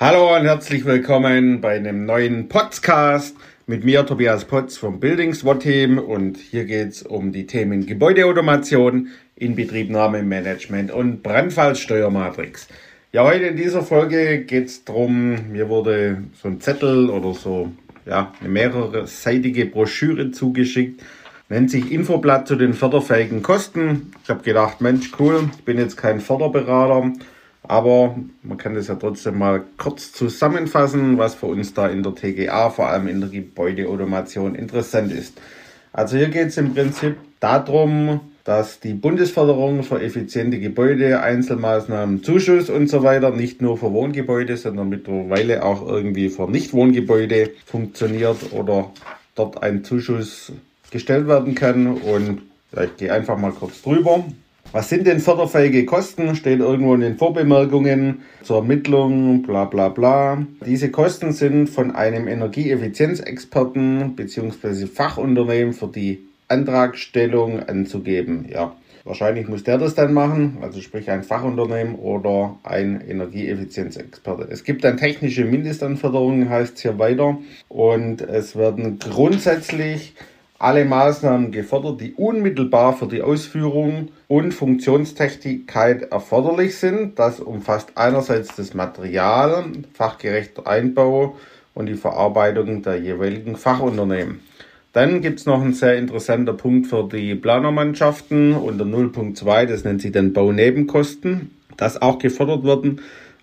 Hallo und herzlich willkommen bei einem neuen Podcast mit mir, Tobias Potz vom Building SWAT Team. Und hier geht es um die Themen Gebäudeautomation, Inbetriebnahme, Management und Brandfallsteuermatrix. Ja, heute in dieser Folge geht es darum, mir wurde so ein Zettel oder so ja, eine mehrerseitige Broschüre zugeschickt. Nennt sich Infoblatt zu den förderfähigen Kosten. Ich habe gedacht, Mensch, cool, ich bin jetzt kein Förderberater aber man kann das ja trotzdem mal kurz zusammenfassen, was für uns da in der TGA, vor allem in der Gebäudeautomation, interessant ist. Also hier geht es im Prinzip darum, dass die Bundesförderung für effiziente Gebäude, Einzelmaßnahmen, Zuschuss und so weiter nicht nur für Wohngebäude, sondern mittlerweile auch irgendwie für Nichtwohngebäude funktioniert oder dort ein Zuschuss gestellt werden kann. Und ich gehe einfach mal kurz drüber. Was sind denn förderfähige Kosten? Steht irgendwo in den Vorbemerkungen zur Ermittlung, bla bla bla. Diese Kosten sind von einem Energieeffizienzexperten bzw. Fachunternehmen für die Antragstellung anzugeben. Ja, wahrscheinlich muss der das dann machen, also sprich ein Fachunternehmen oder ein Energieeffizienzexperte. Es gibt dann technische Mindestanforderungen, heißt es hier weiter. Und es werden grundsätzlich alle Maßnahmen gefordert, die unmittelbar für die Ausführung und Funktionstechtigkeit erforderlich sind. Das umfasst einerseits das Material, fachgerechter Einbau und die Verarbeitung der jeweiligen Fachunternehmen. Dann gibt es noch einen sehr interessanten Punkt für die Planermannschaften unter 0.2, das nennt sich dann Baunebenkosten, das auch gefordert werden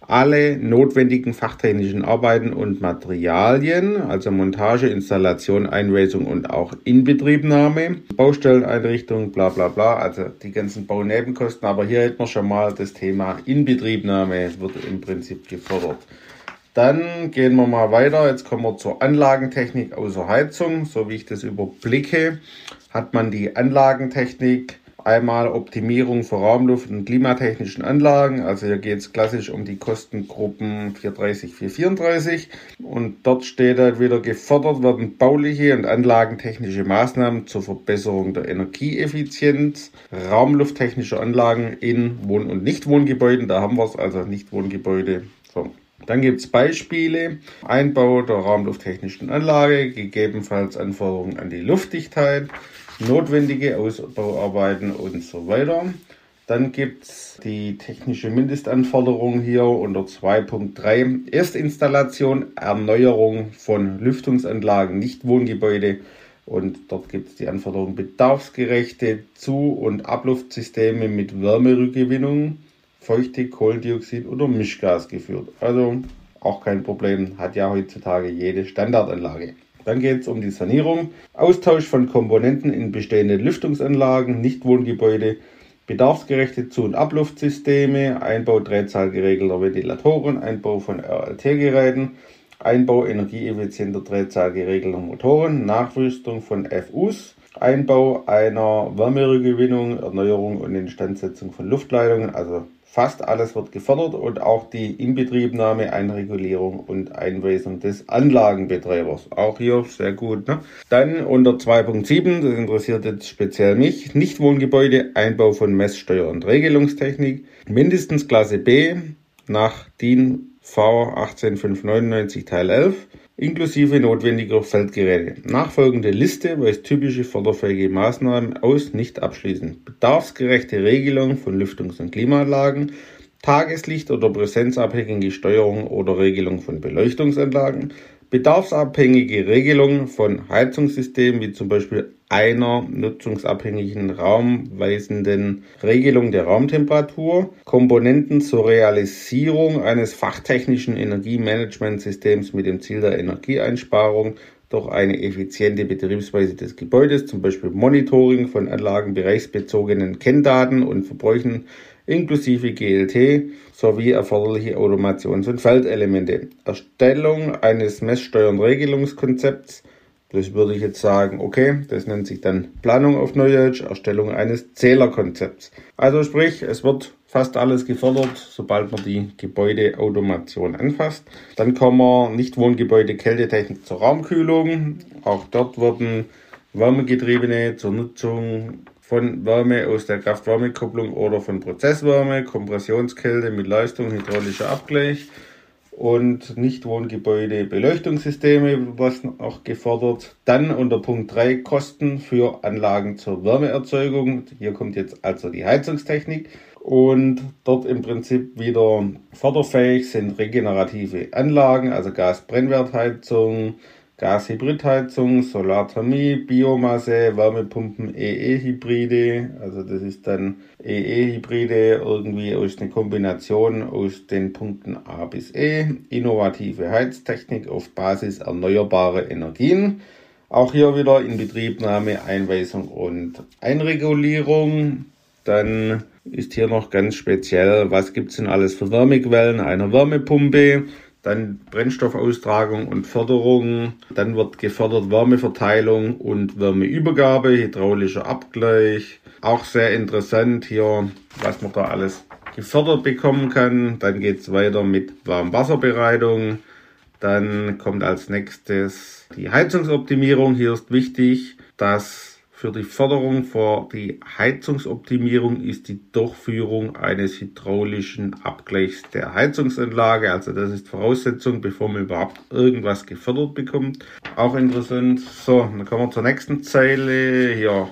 alle notwendigen fachtechnischen Arbeiten und Materialien, also Montage, Installation, Einweisung und auch Inbetriebnahme, Baustelleneinrichtung, bla bla bla, also die ganzen Baunebenkosten. Aber hier hätten wir schon mal das Thema Inbetriebnahme, wird im Prinzip gefordert. Dann gehen wir mal weiter. Jetzt kommen wir zur Anlagentechnik außer Heizung. So wie ich das überblicke, hat man die Anlagentechnik Einmal Optimierung für Raumluft und klimatechnischen Anlagen. Also hier geht es klassisch um die Kostengruppen 430, 434. Und dort steht halt wieder, gefordert werden bauliche und anlagentechnische Maßnahmen zur Verbesserung der Energieeffizienz, raumlufttechnische Anlagen in Wohn- und Nichtwohngebäuden. Da haben wir es, also Nichtwohngebäude. So. Dann gibt es Beispiele. Einbau der raumlufttechnischen Anlage, gegebenenfalls Anforderungen an die Luftdichtheit, notwendige Ausbauarbeiten und so weiter. Dann gibt es die technische Mindestanforderung hier unter 2.3 Erstinstallation, Erneuerung von Lüftungsanlagen, Nichtwohngebäude. Und dort gibt es die Anforderung bedarfsgerechte Zu- und Abluftsysteme mit Wärmerückgewinnung, Feuchte, Kohlendioxid oder Mischgas geführt. Also auch kein Problem, hat ja heutzutage jede Standardanlage. Dann geht es um die Sanierung, Austausch von Komponenten in bestehenden Lüftungsanlagen, Nichtwohngebäude, bedarfsgerechte Zu- und Abluftsysteme, Einbau drehzahlgeregelter Ventilatoren, Einbau von RLT-Geräten, Einbau energieeffizienter drehzahlgeregelter Motoren, Nachrüstung von FUs, Einbau einer Wärmerückgewinnung, Erneuerung und Instandsetzung von Luftleitungen, also Fast alles wird gefördert und auch die Inbetriebnahme, Einregulierung und Einweisung des Anlagenbetreibers. Auch hier sehr gut. Ne? Dann unter 2.7, das interessiert jetzt speziell mich, Nichtwohngebäude, Einbau von Messsteuer- und Regelungstechnik, mindestens Klasse B nach DIN V 18599 Teil 11 inklusive notwendiger Feldgeräte. Nachfolgende Liste weist typische förderfähige Maßnahmen aus, nicht abschließend. Bedarfsgerechte Regelung von Lüftungs- und Klimaanlagen, Tageslicht- oder präsenzabhängige Steuerung oder Regelung von Beleuchtungsanlagen, bedarfsabhängige Regelung von Heizungssystemen wie zum Beispiel einer nutzungsabhängigen raumweisenden Regelung der Raumtemperatur, Komponenten zur Realisierung eines fachtechnischen Energiemanagementsystems mit dem Ziel der Energieeinsparung durch eine effiziente Betriebsweise des Gebäudes, zum Beispiel Monitoring von Anlagen bereichsbezogenen Kenndaten und Verbräuchen inklusive GLT sowie erforderliche Automations- und Feldelemente. Erstellung eines Messsteuern-Regelungskonzepts. Das würde ich jetzt sagen, okay, das nennt sich dann Planung auf Neudeutsch, Erstellung eines Zählerkonzepts. Also sprich, es wird fast alles gefördert, sobald man die Gebäudeautomation anfasst. Dann kommen wir Nichtwohngebäude Kältetechnik zur Raumkühlung. Auch dort werden Wärmegetriebene zur Nutzung von Wärme aus der Kraft-Wärme-Kopplung oder von Prozesswärme, Kompressionskälte mit Leistung, hydraulischer Abgleich und Nichtwohngebäude Beleuchtungssysteme, was auch gefordert. Dann unter Punkt 3 Kosten für Anlagen zur Wärmeerzeugung. Hier kommt jetzt also die Heizungstechnik. Und dort im Prinzip wieder förderfähig sind regenerative Anlagen, also Gasbrennwertheizung, Gashybridheizung, Solarthermie, Biomasse, Wärmepumpen, EE-Hybride. Also das ist dann EE-Hybride irgendwie aus einer Kombination aus den Punkten A bis E. Innovative Heiztechnik auf Basis erneuerbarer Energien. Auch hier wieder Inbetriebnahme, Einweisung und Einregulierung. Dann ist hier noch ganz speziell, was gibt es denn alles für Wärmequellen? Eine Wärmepumpe, dann Brennstoffaustragung und Förderung, dann wird gefördert Wärmeverteilung und Wärmeübergabe, hydraulischer Abgleich. Auch sehr interessant hier, was man da alles gefördert bekommen kann. Dann geht es weiter mit Warmwasserbereitung. Dann kommt als nächstes die Heizungsoptimierung. Hier ist wichtig, dass für die Förderung vor die Heizungsoptimierung ist die Durchführung eines hydraulischen Abgleichs der Heizungsanlage. Also das ist Voraussetzung, bevor man überhaupt irgendwas gefördert bekommt. Auch interessant. So, dann kommen wir zur nächsten Zeile. Hier.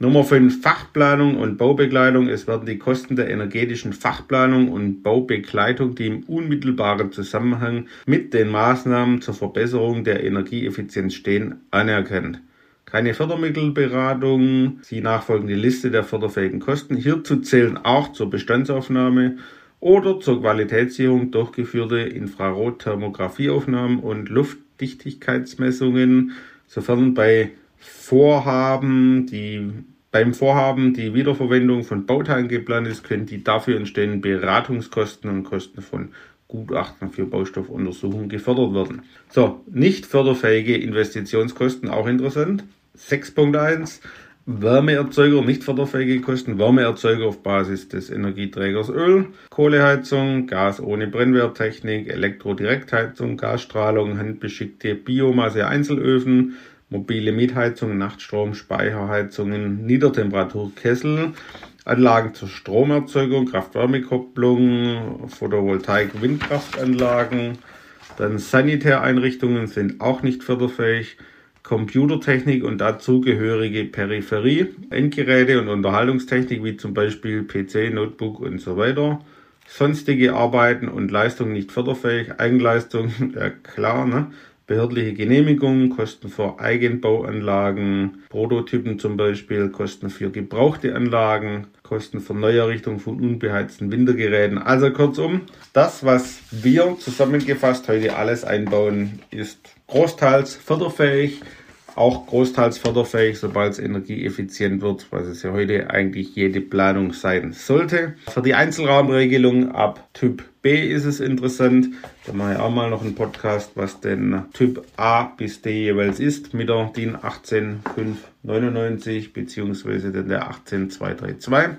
Nummer 5 Fachplanung und Baubegleitung. Es werden die Kosten der energetischen Fachplanung und Baubegleitung, die im unmittelbaren Zusammenhang mit den Maßnahmen zur Verbesserung der Energieeffizienz stehen, anerkannt keine Fördermittelberatung, die nachfolgende Liste der förderfähigen Kosten. Hierzu zählen auch zur Bestandsaufnahme oder zur Qualitätssicherung durchgeführte Infrarotthermografieaufnahmen und Luftdichtigkeitsmessungen, sofern bei Vorhaben, die beim Vorhaben die Wiederverwendung von Bauteilen geplant ist, können die dafür entstehenden Beratungskosten und Kosten von Gutachten für Baustoffuntersuchungen gefördert werden. So, nicht förderfähige Investitionskosten, auch interessant. 6.1 Wärmeerzeuger, nicht förderfähige Kosten, Wärmeerzeuger auf Basis des Energieträgers Öl, Kohleheizung, Gas ohne Brennwerttechnik, Elektrodirektheizung, Gasstrahlung, handbeschickte Biomasse-Einzelöfen, mobile Mietheizung, Nachtstrom, Speicherheizungen, Niedertemperaturkessel, Anlagen zur Stromerzeugung, Kraft-Wärme-Kopplung, Photovoltaik, Windkraftanlagen, dann Sanitäreinrichtungen sind auch nicht förderfähig. Computertechnik und dazugehörige Peripherie, Endgeräte und Unterhaltungstechnik wie zum Beispiel PC, Notebook und so weiter. Sonstige Arbeiten und Leistungen nicht förderfähig, Eigenleistung, ja klar, ne? behördliche Genehmigungen, Kosten für Eigenbauanlagen, Prototypen zum Beispiel, Kosten für gebrauchte Anlagen, Kosten für Neuerrichtung von unbeheizten Wintergeräten. Also kurzum, das, was wir zusammengefasst heute alles einbauen, ist großteils förderfähig auch großteils förderfähig, sobald es energieeffizient wird, was es ja heute eigentlich jede Planung sein sollte. Für die Einzelraumregelung ab Typ B ist es interessant. Da mache ich auch mal noch einen Podcast, was denn Typ A bis D jeweils ist mit der DIN 18599 bzw. der 18232.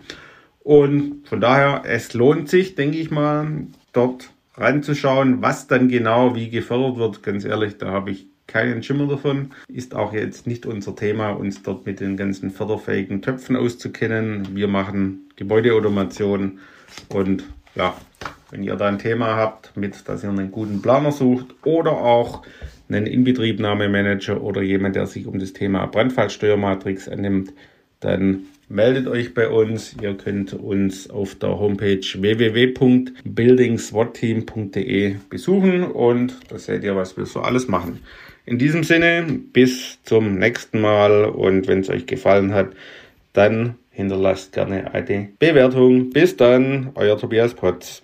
Und von daher, es lohnt sich, denke ich mal, dort reinzuschauen, was dann genau wie gefördert wird. Ganz ehrlich, da habe ich keinen Schimmer davon. Ist auch jetzt nicht unser Thema, uns dort mit den ganzen förderfähigen Töpfen auszukennen. Wir machen Gebäudeautomation und ja, wenn ihr da ein Thema habt, mit dass ihr einen guten Planer sucht oder auch einen Inbetriebnahmemanager oder jemand, der sich um das Thema Brandfallsteuermatrix annimmt, dann meldet euch bei uns. Ihr könnt uns auf der Homepage www.buildingswatteam.de besuchen und da seht ihr, was wir so alles machen. In diesem Sinne, bis zum nächsten Mal und wenn es euch gefallen hat, dann hinterlasst gerne eine Bewertung. Bis dann, euer Tobias Potz.